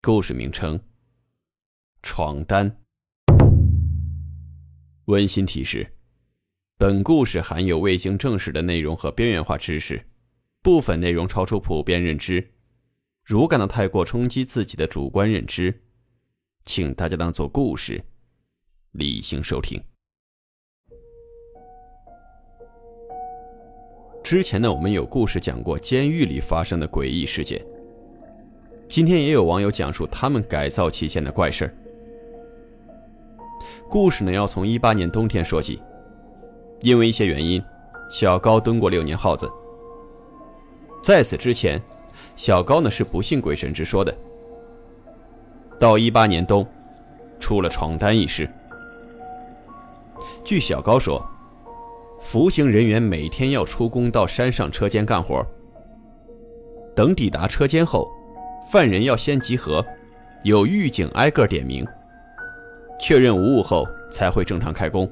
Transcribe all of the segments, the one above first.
故事名称。床单。温馨提示：本故事含有未经证实的内容和边缘化知识，部分内容超出普遍认知。如感到太过冲击自己的主观认知，请大家当做故事，理性收听。之前呢，我们有故事讲过监狱里发生的诡异事件。今天也有网友讲述他们改造期间的怪事。故事呢要从一八年冬天说起，因为一些原因，小高蹲过六年耗子。在此之前，小高呢是不信鬼神之说的。到一八年冬，出了床单一事。据小高说，服刑人员每天要出工到山上车间干活，等抵达车间后。犯人要先集合，有狱警挨个点名，确认无误后才会正常开工。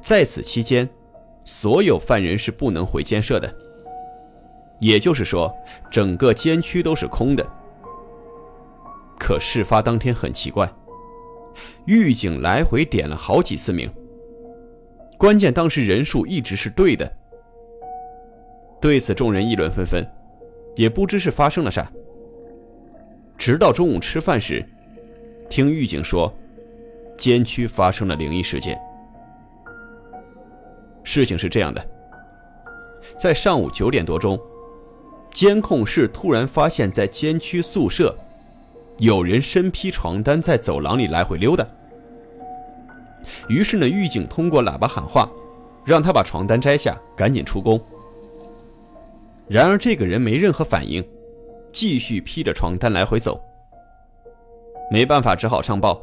在此期间，所有犯人是不能回监舍的，也就是说，整个监区都是空的。可事发当天很奇怪，狱警来回点了好几次名，关键当时人数一直是对的。对此，众人议论纷纷。也不知是发生了啥。直到中午吃饭时，听狱警说，监区发生了灵异事件。事情是这样的，在上午九点多钟，监控室突然发现，在监区宿舍，有人身披床单在走廊里来回溜达。于是呢，狱警通过喇叭喊话，让他把床单摘下，赶紧出宫。然而，这个人没任何反应，继续披着床单来回走。没办法，只好上报，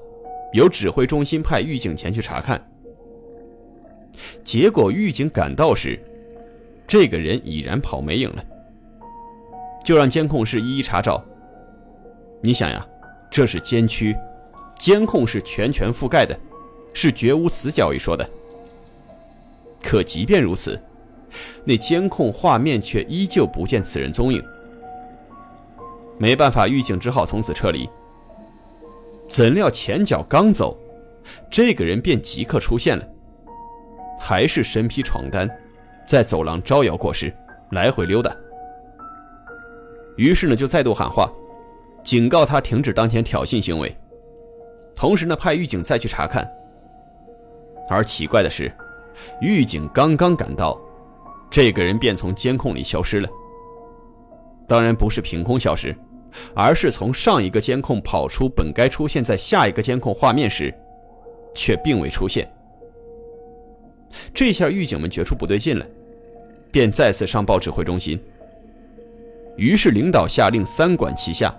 由指挥中心派狱警前去查看。结果，狱警赶到时，这个人已然跑没影了。就让监控室一一查找。你想呀，这是监区，监控是全全覆盖的，是绝无死角一说的。可即便如此。那监控画面却依旧不见此人踪影。没办法，狱警只好从此撤离。怎料前脚刚走，这个人便即刻出现了，还是身披床单，在走廊招摇过市，来回溜达。于是呢，就再度喊话，警告他停止当前挑衅行为，同时呢，派狱警再去查看。而奇怪的是，狱警刚刚赶到。这个人便从监控里消失了。当然不是凭空消失，而是从上一个监控跑出，本该出现在下一个监控画面时，却并未出现。这下狱警们觉出不对劲了，便再次上报指挥中心。于是领导下令三管齐下，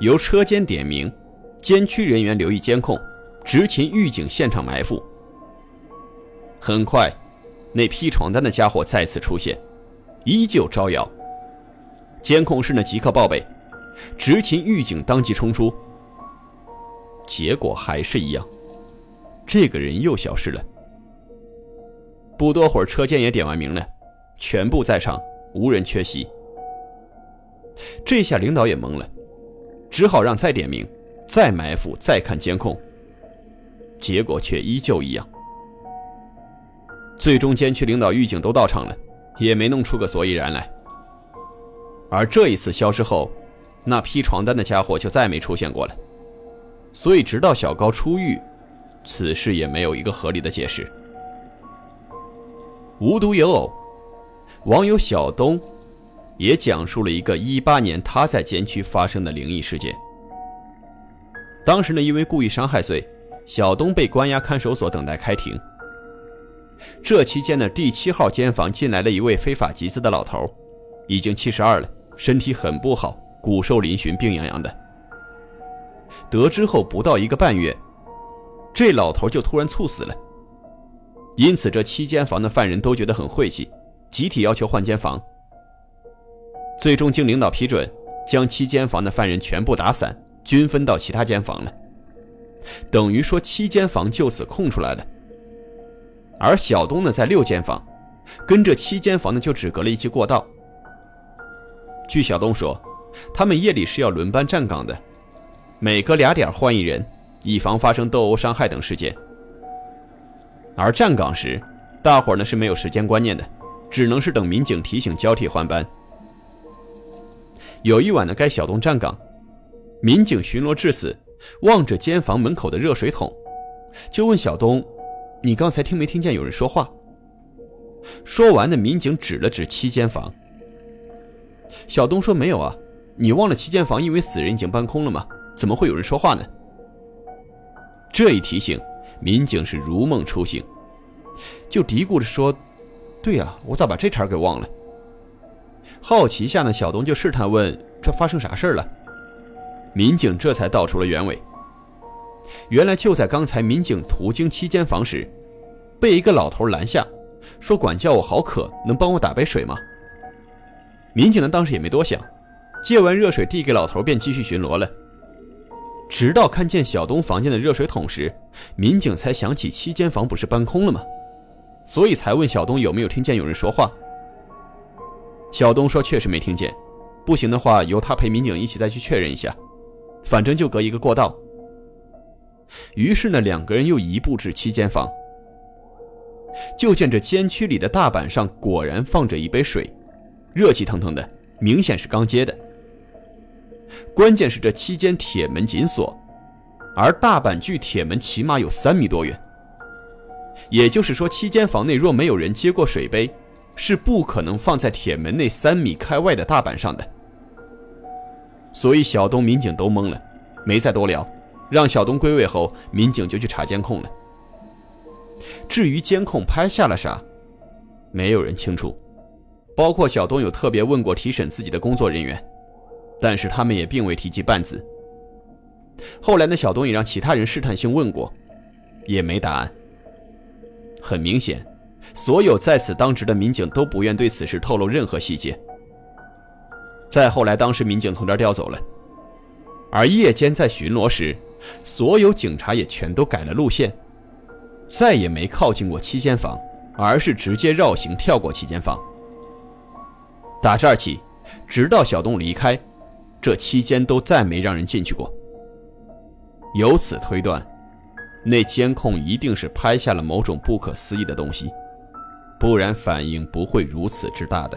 由车间点名，监区人员留意监控，执勤狱警现场埋伏。很快。那批床单的家伙再次出现，依旧招摇。监控室呢即刻报备，执勤狱警当即冲出。结果还是一样，这个人又消失了。不多会儿，车间也点完名了，全部在场，无人缺席。这下领导也懵了，只好让再点名、再埋伏、再看监控，结果却依旧一样。最终，监区领导、狱警都到场了，也没弄出个所以然来。而这一次消失后，那披床单的家伙就再没出现过了。所以，直到小高出狱，此事也没有一个合理的解释。无独有偶，网友小东也讲述了一个一八年他在监区发生的灵异事件。当时呢，因为故意伤害罪，小东被关押看守所等待开庭。这期间呢，第七号监房进来了一位非法集资的老头，已经七十二了，身体很不好，骨瘦嶙峋，病怏怏的。得知后不到一个半月，这老头就突然猝死了。因此，这七间房的犯人都觉得很晦气，集体要求换间房。最终经领导批准，将七间房的犯人全部打散，均分到其他间房了。等于说七间房就此空出来了。而小东呢，在六间房，跟这七间房呢就只隔了一级过道。据小东说，他们夜里是要轮班站岗的，每隔俩点换一人，以防发生斗殴、伤害等事件。而站岗时，大伙儿呢是没有时间观念的，只能是等民警提醒交替换班。有一晚呢，该小东站岗，民警巡逻至此，望着间房门口的热水桶，就问小东：“你刚才听没听见有人说话？”说完呢，民警指了指七间房。小东说：“没有啊，你忘了七间房因为死人已经搬空了吗？怎么会有人说话呢？”这一提醒。民警是如梦初醒，就嘀咕着说：“对呀，我咋把这茬给忘了？”好奇下呢，小东就试探问：“这发生啥事了？”民警这才道出了原委。原来就在刚才，民警途经七间房时，被一个老头拦下，说：“管教我好渴，能帮我打杯水吗？”民警呢当时也没多想，借完热水递给老头，便继续巡逻了。直到看见小东房间的热水桶时，民警才想起七间房不是搬空了吗？所以才问小东有没有听见有人说话。小东说确实没听见，不行的话由他陪民警一起再去确认一下，反正就隔一个过道。于是呢，两个人又移步至七间房，就见这监区里的大板上果然放着一杯水，热气腾腾的，明显是刚接的。关键是这期间铁门紧锁，而大板距铁门起码有三米多远。也就是说，七间房内若没有人接过水杯，是不可能放在铁门内三米开外的大板上的。所以小东民警都懵了，没再多聊，让小东归位后，民警就去查监控了。至于监控拍下了啥，没有人清楚，包括小东有特别问过提审自己的工作人员。但是他们也并未提及半字。后来呢，小东也让其他人试探性问过，也没答案。很明显，所有在此当值的民警都不愿对此事透露任何细节。再后来，当时民警从这儿调走了，而夜间在巡逻时，所有警察也全都改了路线，再也没靠近过七间房，而是直接绕行跳过七间房。打这儿起，直到小东离开。这期间都再没让人进去过。由此推断，那监控一定是拍下了某种不可思议的东西，不然反应不会如此之大的。